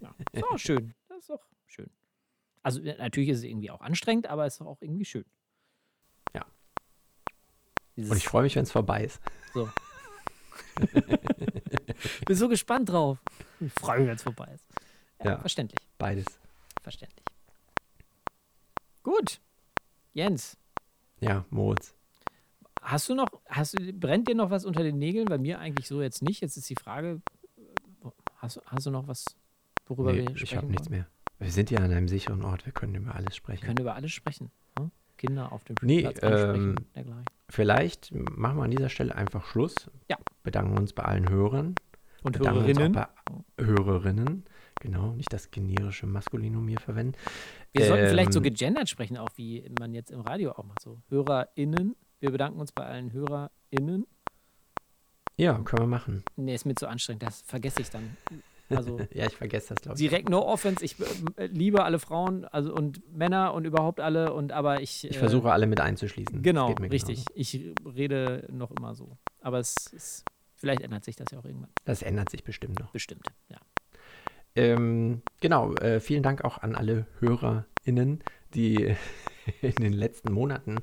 Ja, ist auch schön. Das ist auch schön. Also äh, natürlich ist es irgendwie auch anstrengend, aber es ist auch irgendwie schön. Ja. Dieses, und ich freue mich, wenn es vorbei ist. bin so gespannt drauf. Ich freue mich, wenn es vorbei ist. Ja, Ja. verständlich. Beides. Verständlich. Gut. Jens, Ja, Moritz. hast du noch, hast brennt dir noch was unter den Nägeln? Bei mir eigentlich so jetzt nicht. Jetzt ist die Frage, hast, du- hast du noch was, worüber Nee, wir ich sprechen habe nichts mehr. Wir sind ja an einem sicheren Ort, wir können über alles Wir sprechen. können über alles sprechen. Hm? Kinder auf dem Nee, Spielplatz ansprechen, ähm, dergleichen. Vielleicht machen wir an dieser Stelle einfach Schluss. Ja. Bedanken uns bei allen Hörern. Und Hörerinnen. bei Hörerinnen. Genau, nicht das generische Maskulinum hier verwenden. Wir sollten vielleicht so Ähm, gegendert sprechen, auch wie man jetzt im Radio auch macht. So HörerInnen. Wir bedanken uns bei allen HörerInnen. Ja, können wir machen. Nee, ist mir zu anstrengend, das vergesse ich dann. Also Ja, ich vergesse das, glaube ich. direkt no offense. Ich äh, liebe alle Frauen also und Männer und überhaupt alle und aber ich. Ich äh, versuche alle mit einzuschließen. Genau, richtig. genauso. Ich rede noch immer so. Aber es ist. Vielleicht ändert sich das ja auch irgendwann. Das ändert sich bestimmt noch. Bestimmt, ja. Ähm, genau, äh, vielen Dank auch an alle HörerInnen, die in den letzten Monaten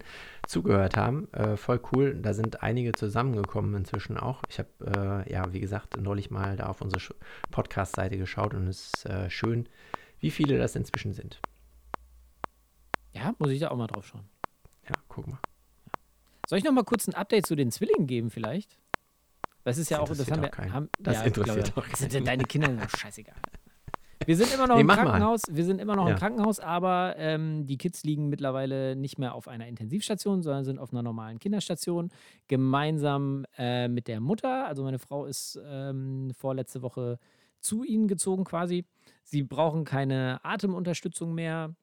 zugehört haben. Äh, voll cool. Da sind einige zusammengekommen inzwischen auch. Ich habe, äh, ja, wie gesagt, neulich mal da auf unsere Podcast-Seite geschaut und es ist äh, schön, wie viele das inzwischen sind. Ja, muss ich da auch mal drauf schauen. Ja, guck mal. Soll ich noch mal kurz ein Update zu den Zwillingen geben, vielleicht? Das ist ja Das auch, das haben wir. keinen. Haben, Das ja, interessiert glaube, doch das sind keinen. Deine Kinder scheißegal. Wir sind immer noch Nee, im mach mal. Krankenhaus. Wir sind immer noch Ja. im Krankenhaus, aber ähm, die Kids liegen mittlerweile nicht mehr auf einer Intensivstation, sondern sind auf einer normalen Kinderstation. Gemeinsam äh, mit der Mutter. Also meine Frau ist ähm, vorletzte Woche zu ihnen gezogen quasi. Sie brauchen keine Atemunterstützung mehr.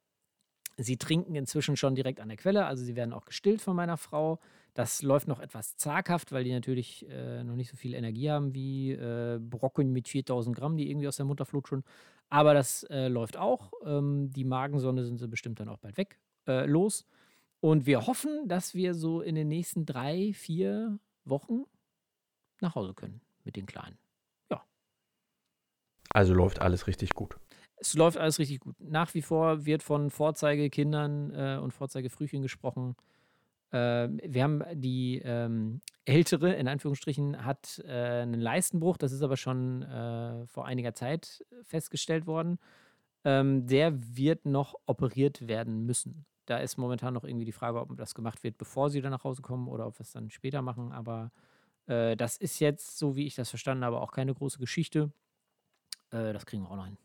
Sie trinken inzwischen schon direkt an der Quelle, also sie werden auch gestillt von meiner Frau. Das läuft noch etwas zaghaft, weil die natürlich äh, noch nicht so viel Energie haben wie äh, Brocken mit 4000 Gramm, die irgendwie aus der Mutter flutschen. Aber das äh, läuft auch. Ähm, die Magensonde sind sie bestimmt dann auch bald weg äh, los. Und wir hoffen, dass wir so in den nächsten drei, vier Wochen nach Hause können mit den Kleinen. Also läuft alles richtig gut. Es läuft alles richtig gut. Nach wie vor wird von Vorzeigekindern äh, und Vorzeigefrühchen gesprochen. Äh, wir haben die ähm, ältere, in Anführungsstrichen, hat äh, einen Leistenbruch. Das ist aber schon äh, vor einiger Zeit festgestellt worden. Ähm, der wird noch operiert werden müssen. Da ist momentan noch irgendwie die Frage, ob das gemacht wird, bevor sie dann nach Hause kommen oder ob wir es dann später machen. Aber äh, das ist jetzt, so wie ich das verstanden habe, auch keine große Geschichte. Äh, das kriegen wir auch noch hin.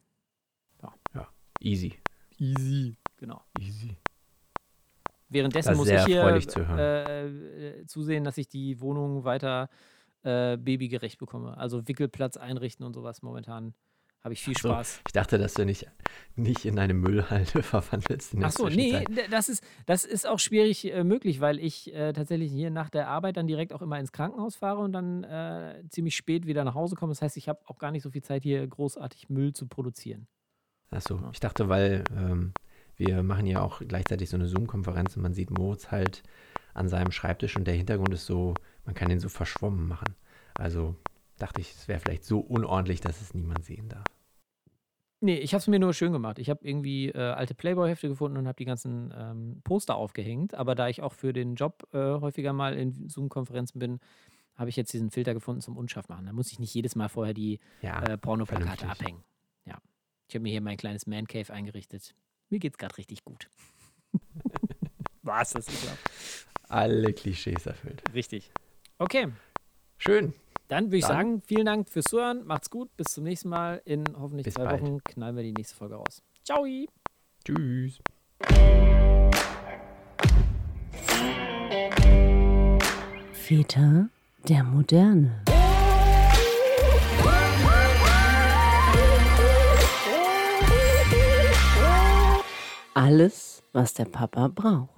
Easy. Easy. Genau. Easy. Währenddessen muss ich hier zu äh, äh, zusehen, dass ich die Wohnung weiter äh, babygerecht bekomme. Also Wickelplatz einrichten und sowas. Momentan habe ich viel Ach so, Spaß. Ich dachte, dass du nicht, nicht in eine Müllhalde verwandelst. In der Ach so, nee, das ist, das ist auch schwierig äh, möglich, weil ich äh, tatsächlich hier nach der Arbeit dann direkt auch immer ins Krankenhaus fahre und dann äh, ziemlich spät wieder nach Hause komme. Das heißt, ich habe auch gar nicht so viel Zeit, hier großartig Müll zu produzieren. Achso, ich dachte, weil ähm, wir machen ja auch gleichzeitig so eine Zoom-Konferenz und man sieht Moritz halt an seinem Schreibtisch und der Hintergrund ist so, man kann den so verschwommen machen. Also dachte ich, es wäre vielleicht so unordentlich, dass es niemand sehen darf. Nee, ich habe es mir nur schön gemacht. Ich habe irgendwie äh, alte Playboy-Hefte gefunden und habe die ganzen ähm, Poster aufgehängt. Aber da ich auch für den Job äh, häufiger mal in Zoom-Konferenzen bin, habe ich jetzt diesen Filter gefunden zum Unscharf machen. Da muss ich nicht jedes Mal vorher die Ja, äh, Pornoplakate abhängen. Ja. Ich habe mir hier mein kleines Man-Cave eingerichtet. Mir geht's gerade richtig gut. Was? Das ist ja alle Klischees erfüllt. richtig. Okay. Schön. Dann würde ich Dann- sagen, vielen Dank fürs Zuhören. Macht's gut. Bis zum nächsten Mal. In hoffentlich Bis zwei bald. Wochen knallen wir die nächste Folge raus. Ciao. Tschüss. Väter der Moderne. Alles, was der Papa braucht.